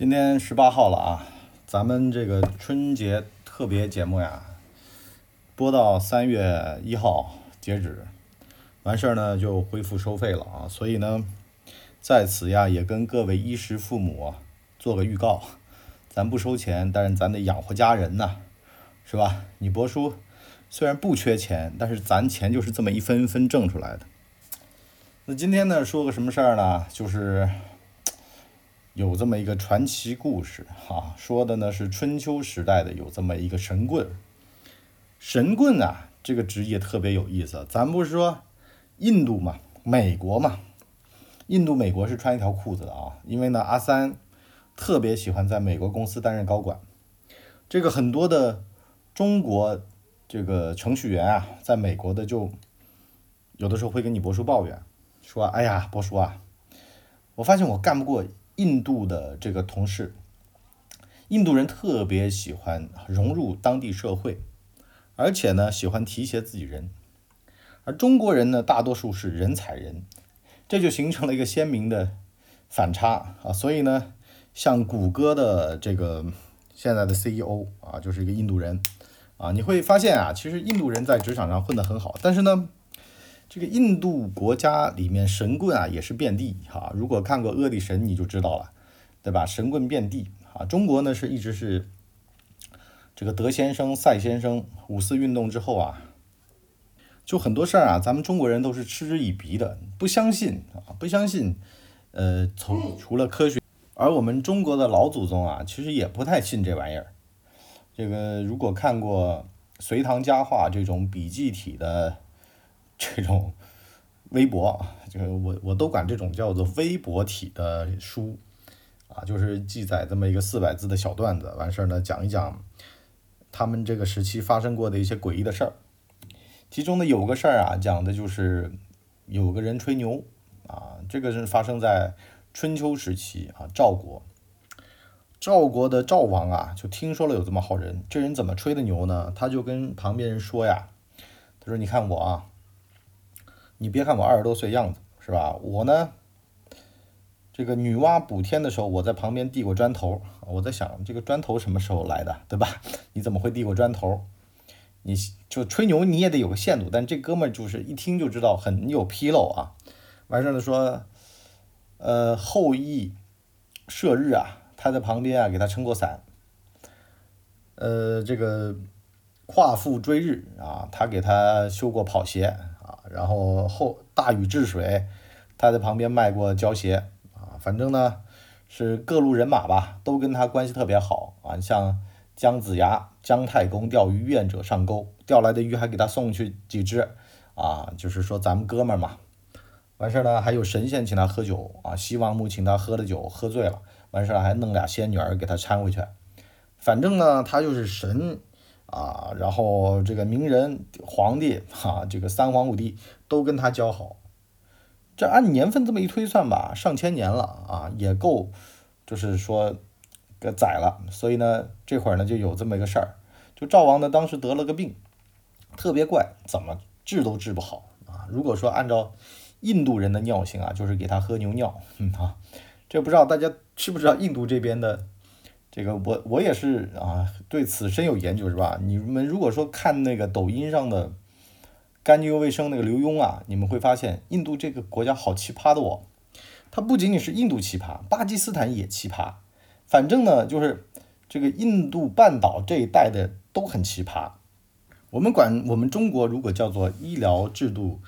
今天十八号了啊，咱们这个春节特别节目呀，播到三月一号截止，完事儿呢就恢复收费了啊，所以呢，在此呀也跟各位衣食父母做个预告，咱不收钱，但是咱得养活家人呐，是吧？你博叔虽然不缺钱，但是咱钱就是这么一分一分挣出来的。那今天呢说个什么事儿呢？就是。有这么一个传奇故事哈，说的呢是春秋时代的有这么一个神棍。神棍啊，这个职业特别有意思。咱不是说印度嘛，美国嘛，印度美国是穿一条裤子的啊。因为呢，阿三特别喜欢在美国公司担任高管。这个很多的中国这个程序员啊，在美国的就有的时候会跟你博叔抱怨，说：“哎呀，博叔啊，我发现我干不过。”印度的这个同事，印度人特别喜欢融入当地社会，而且呢喜欢提携自己人，而中国人呢大多数是人踩人，这就形成了一个鲜明的反差啊。所以呢，像谷歌的这个现在的 CEO 啊，就是一个印度人啊，你会发现啊，其实印度人在职场上混得很好，但是呢。这个印度国家里面神棍啊也是遍地哈，如果看过《阿底神》你就知道了，对吧？神棍遍地啊。中国呢是一直是这个德先生、赛先生五四运动之后啊，就很多事儿啊，咱们中国人都是嗤之以鼻的，不相信啊，不相信。呃，从除了科学，而我们中国的老祖宗啊，其实也不太信这玩意儿。这个如果看过《隋唐佳话》这种笔记体的。这种微博，就是我我都管这种叫做微博体的书啊，就是记载这么一个四百字的小段子，完事儿呢讲一讲他们这个时期发生过的一些诡异的事儿。其中呢有个事儿啊，讲的就是有个人吹牛啊，这个是发生在春秋时期啊，赵国。赵国的赵王啊，就听说了有这么好人，这人怎么吹的牛呢？他就跟旁边人说呀，他说：“你看我啊。”你别看我二十多岁样子，是吧？我呢，这个女娲补天的时候，我在旁边递过砖头。我在想，这个砖头什么时候来的，对吧？你怎么会递过砖头？你就吹牛，你也得有个限度。但这哥们儿就是一听就知道很有纰漏啊。完事儿了说，呃，后羿射日啊，他在旁边啊给他撑过伞。呃，这个夸父追日啊，他给他修过跑鞋。然后后大禹治水，他在旁边卖过胶鞋啊，反正呢是各路人马吧，都跟他关系特别好啊。像姜子牙、姜太公钓鱼，愿者上钩，钓来的鱼还给他送去几只啊，就是说咱们哥们儿嘛。完事儿呢，还有神仙请他喝酒啊，西王母请他喝了酒，喝醉了，完事儿还弄俩仙女儿给他搀回去。反正呢，他就是神。啊，然后这个名人、皇帝，哈，这个三皇五帝都跟他交好，这按年份这么一推算吧，上千年了啊，也够，就是说，给宰了。所以呢，这会儿呢就有这么一个事儿，就赵王呢当时得了个病，特别怪，怎么治都治不好啊。如果说按照印度人的尿性啊，就是给他喝牛尿，嗯啊，这不知道大家知不知道印度这边的。这个我我也是啊，对此深有研究是吧？你们如果说看那个抖音上的干净又卫生那个刘墉啊，你们会发现印度这个国家好奇葩的哦。它不仅仅是印度奇葩，巴基斯坦也奇葩。反正呢，就是这个印度半岛这一带的都很奇葩。我们管我们中国如果叫做医疗制度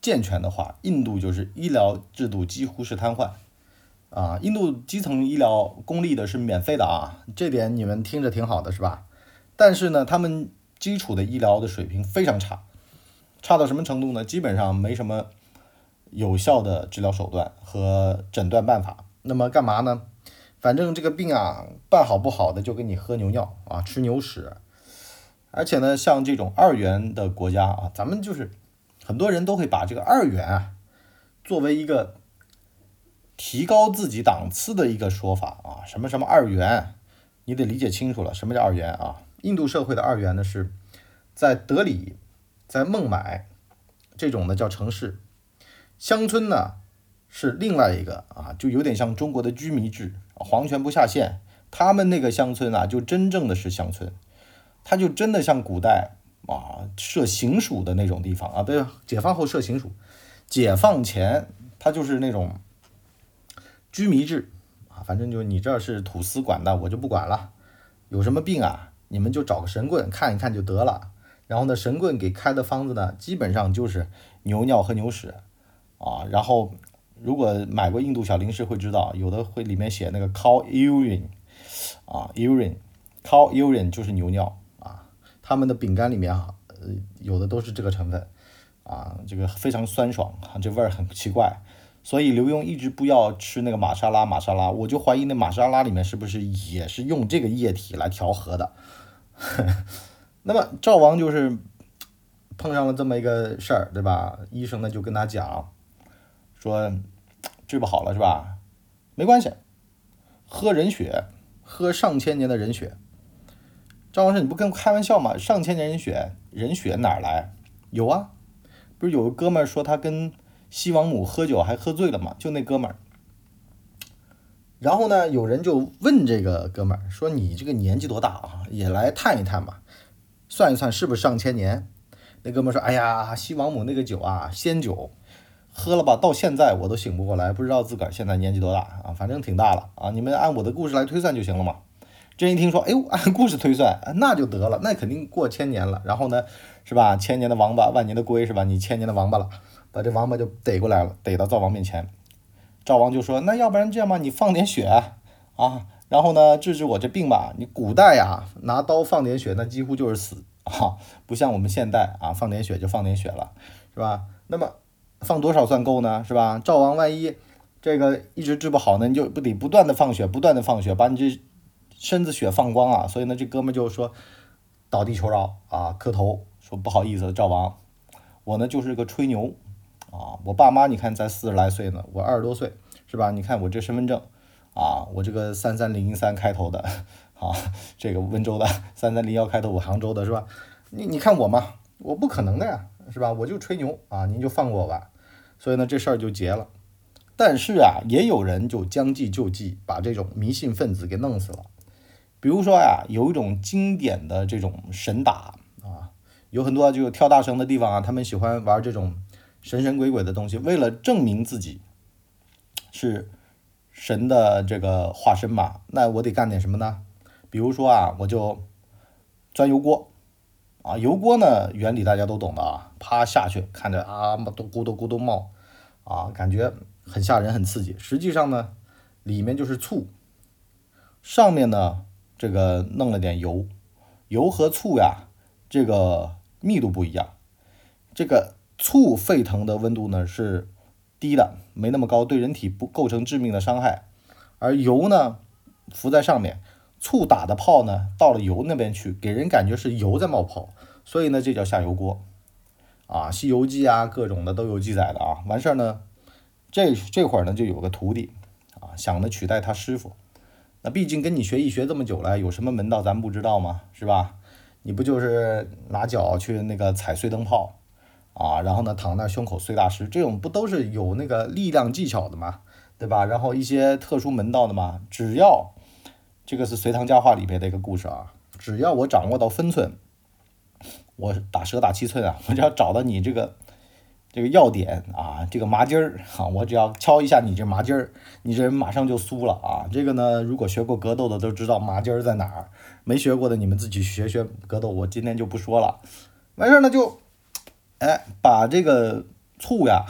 健全的话，印度就是医疗制度几乎是瘫痪。啊，印度基层医疗公立的是免费的啊，这点你们听着挺好的是吧？但是呢，他们基础的医疗的水平非常差，差到什么程度呢？基本上没什么有效的治疗手段和诊断办法。那么干嘛呢？反正这个病啊，办好不好的就给你喝牛尿啊，吃牛屎。而且呢，像这种二元的国家啊，咱们就是很多人都会把这个二元啊作为一个。提高自己档次的一个说法啊，什么什么二元，你得理解清楚了，什么叫二元啊？印度社会的二元呢，是在德里、在孟买这种呢叫城市，乡村呢是另外一个啊，就有点像中国的居民制皇权不下线，他们那个乡村啊，就真正的是乡村，他就真的像古代啊设行署的那种地方啊，对，解放后设行署，解放前他就是那种居民制啊，反正就你这是土司管的，我就不管了，有什么病啊，你们就找个神棍看一看就得了。然后呢，神棍给开的方子呢，基本上就是牛尿和牛屎啊，然后。如果买过印度小零食会知道，有的会里面写那个 cow urine，啊 urine，cow urine 就是牛尿啊。他们的饼干里面啊，呃，有的都是这个成分啊，这个非常酸爽，这味儿很奇怪。所以刘墉一直不要吃那个玛莎拉，玛莎拉，我就怀疑那玛莎拉里面是不是也是用这个液体来调和的。那么赵王就是碰上了这么一个事儿，对吧？医生呢就跟他讲说。治不好了是吧？没关系，喝人血，喝上千年的人血。赵王说：“你不跟开玩笑吗？上千年人血，人血哪来？有啊，不是有个哥们儿说他跟西王母喝酒还喝醉了嘛？就那哥们儿。然后呢，有人就问这个哥们儿说：‘你这个年纪多大啊？也来探一探吧，算一算是不是上千年？’那哥们儿说：‘哎呀，西王母那个酒啊，仙酒。’喝了吧，到现在我都醒不过来，不知道自个儿现在年纪多大啊，反正挺大了啊。你们按我的故事来推算就行了嘛。这一听说，哎呦，按故事推算，那就得了，那肯定过千年了。然后呢，是吧？千年的王八，万年的龟，是吧？你千年的王八了，把这王八就逮过来了，逮到赵王面前。赵王就说，那要不然这样吧，你放点血啊，然后呢治治我这病吧。你古代呀，拿刀放点血，那几乎就是死啊，不像我们现代啊，放点血就放点血了，是吧？那么。放多少算够呢？是吧？赵王万一这个一直治不好呢，你就不得不断的放血，不断的放血，把你这身子血放光啊！所以呢，这哥们就说倒地求饶啊，磕头说不好意思，赵王，我呢就是个吹牛啊，我爸妈你看才四十来岁呢，我二十多岁是吧？你看我这身份证啊，我这个三三零三开头的啊，这个温州的三三零幺开头，我杭州的是吧？你你看我嘛，我不可能的呀，是吧？我就吹牛啊，您就放过我吧。所以呢，这事儿就结了。但是啊，也有人就将计就计，把这种迷信分子给弄死了。比如说呀，有一种经典的这种神打啊，有很多就跳大绳的地方啊，他们喜欢玩这种神神鬼鬼的东西，为了证明自己是神的这个化身嘛。那我得干点什么呢？比如说啊，我就钻油锅。啊，油锅呢，原理大家都懂的啊，啪下去，看着啊，都咕嘟咕嘟冒，啊，感觉很吓人，很刺激。实际上呢，里面就是醋，上面呢这个弄了点油，油和醋呀，这个密度不一样。这个醋沸腾的温度呢是低的，没那么高，对人体不构成致命的伤害，而油呢浮在上面。醋打的泡呢，到了油那边去，给人感觉是油在冒泡，所以呢，这叫下油锅，啊，《西游记》啊，各种的都有记载的啊。完事儿呢，这这会儿呢，就有个徒弟啊，想着取代他师傅。那毕竟跟你学艺学这么久了，有什么门道咱不知道吗？是吧？你不就是拿脚去那个踩碎灯泡啊，然后呢躺那胸口碎大石，这种不都是有那个力量技巧的吗？对吧？然后一些特殊门道的嘛，只要。这个是《隋唐佳话》里边的一个故事啊，只要我掌握到分寸，我打蛇打七寸啊，我只要找到你这个这个要点啊，这个麻筋儿啊，我只要敲一下你这麻筋儿，你这人马上就酥了啊。这个呢，如果学过格斗的都知道麻筋儿在哪儿，没学过的你们自己学学格斗，我今天就不说了。完事儿呢就，哎，把这个醋呀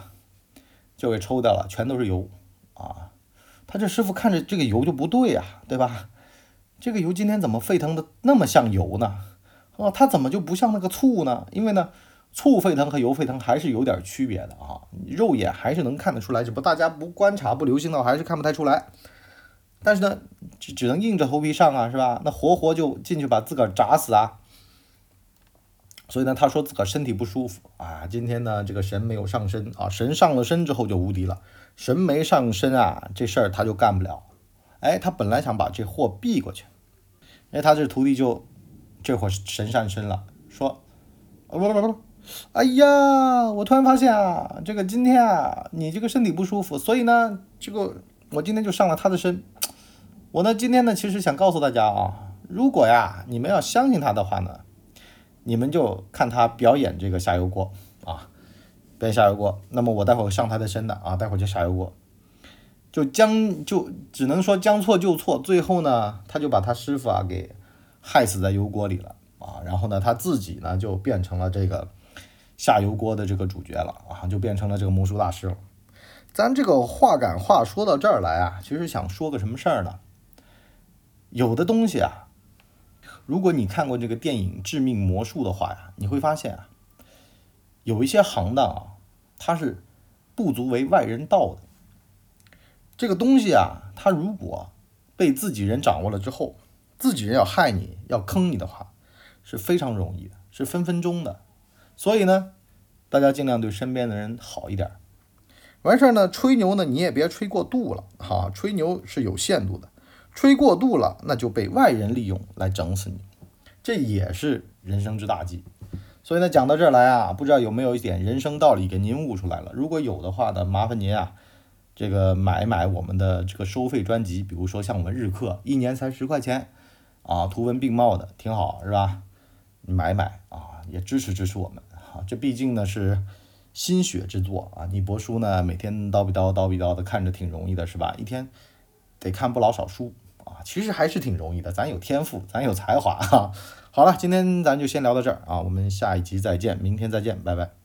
就给抽掉了，全都是油啊。他这师傅看着这个油就不对呀，对吧？这个油今天怎么沸腾的那么像油呢？哦，它怎么就不像那个醋呢？因为呢，醋沸腾和油沸腾还是有点区别的啊，肉眼还是能看得出来，只不过大家不观察、不留心的话，还是看不太出来。但是呢，只只能硬着头皮上啊，是吧？那活活就进去把自个儿炸死啊！所以呢，他说自个儿身体不舒服啊，今天呢，这个神没有上身啊，神上了身之后就无敌了，神没上身啊，这事儿他就干不了。哎，他本来想把这货避过去。哎，他这徒弟就这会神上身了，说，不不不不，哎呀，我突然发现啊，这个今天啊，你这个身体不舒服，所以呢，这个我今天就上了他的身，我呢今天呢其实想告诉大家啊，如果呀你们要相信他的话呢，你们就看他表演这个下油锅啊，表演下油锅。那么我待会上他的身的啊，待会儿就下油锅，就将就只能说将错就错，最后呢他就把他师傅啊给害死在油锅里了啊，然后呢他自己呢就变成了这个下油锅的这个主角了啊，就变成了这个魔术大师了。咱这个话赶话说到这儿来啊，其实想说个什么事儿呢？有的东西啊，如果你看过这个电影《致命魔术》的话呀，你会发现啊，有一些行当啊，它是不足为外人道的。这个东西啊，它如果被自己人掌握了之后，自己人要害你要坑你的话，是非常容易的，是分分钟的。所以呢，大家尽量对身边的人好一点。完事儿呢，吹牛呢，你也别吹过度了哈，吹牛是有限度的，吹过度了，那就被外人利用来整死你，这也是人生之大忌。所以呢，讲到这儿来啊，不知道有没有一点人生道理给您悟出来了？如果有的话呢，麻烦您啊，这个买买我们的这个收费专辑，比如说像我们日课，一年才十块钱啊，图文并茂的，挺好，是吧？你买买啊，也支持支持我们啊，这毕竟呢是。心血之作啊！你博书呢，每天叨逼叨叨逼叨的，看着挺容易的，是吧？一天得看不老少书啊，其实还是挺容易的。咱有天赋，咱有才华哈。好了，今天咱就先聊到这儿啊，我们下一集再见，明天再见，拜拜。